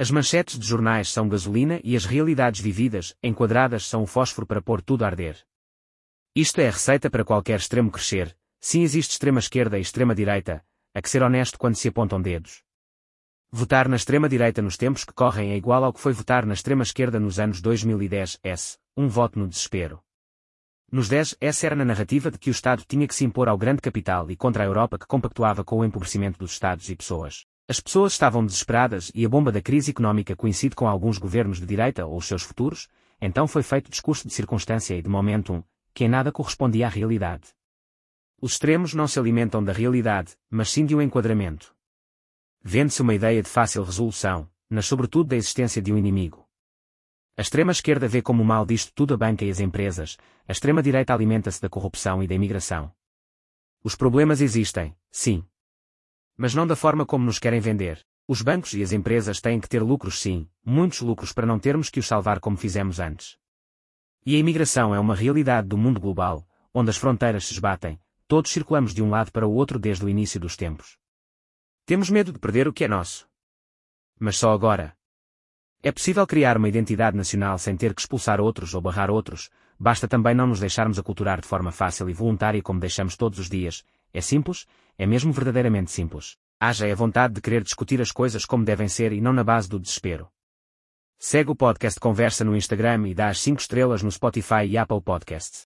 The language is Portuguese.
As manchetes de jornais são gasolina e as realidades vividas, enquadradas, são o fósforo para pôr tudo a arder. Isto é a receita para qualquer extremo crescer, sim existe extrema-esquerda e extrema-direita, a que ser honesto quando se apontam dedos. Votar na extrema-direita nos tempos que correm é igual ao que foi votar na extrema-esquerda nos anos 2010, S, um voto no desespero. Nos 10, essa era na narrativa de que o Estado tinha que se impor ao grande capital e contra a Europa que compactuava com o empobrecimento dos Estados e pessoas. As pessoas estavam desesperadas e a bomba da crise económica coincide com alguns governos de direita ou os seus futuros, então foi feito discurso de circunstância e de momentum, que em nada correspondia à realidade. Os extremos não se alimentam da realidade, mas sim de um enquadramento. Vende-se uma ideia de fácil resolução, mas sobretudo da existência de um inimigo. A extrema-esquerda vê como mal disto tudo a banca e as empresas, a extrema-direita alimenta-se da corrupção e da imigração. Os problemas existem, sim, mas não da forma como nos querem vender. Os bancos e as empresas têm que ter lucros sim, muitos lucros para não termos que os salvar como fizemos antes. E a imigração é uma realidade do mundo global, onde as fronteiras se esbatem, todos circulamos de um lado para o outro desde o início dos tempos. Temos medo de perder o que é nosso. Mas só agora. É possível criar uma identidade nacional sem ter que expulsar outros ou barrar outros, basta também não nos deixarmos aculturar de forma fácil e voluntária como deixamos todos os dias, é simples, é mesmo verdadeiramente simples. Haja a vontade de querer discutir as coisas como devem ser e não na base do desespero. Segue o podcast Conversa no Instagram e dá as 5 estrelas no Spotify e Apple Podcasts.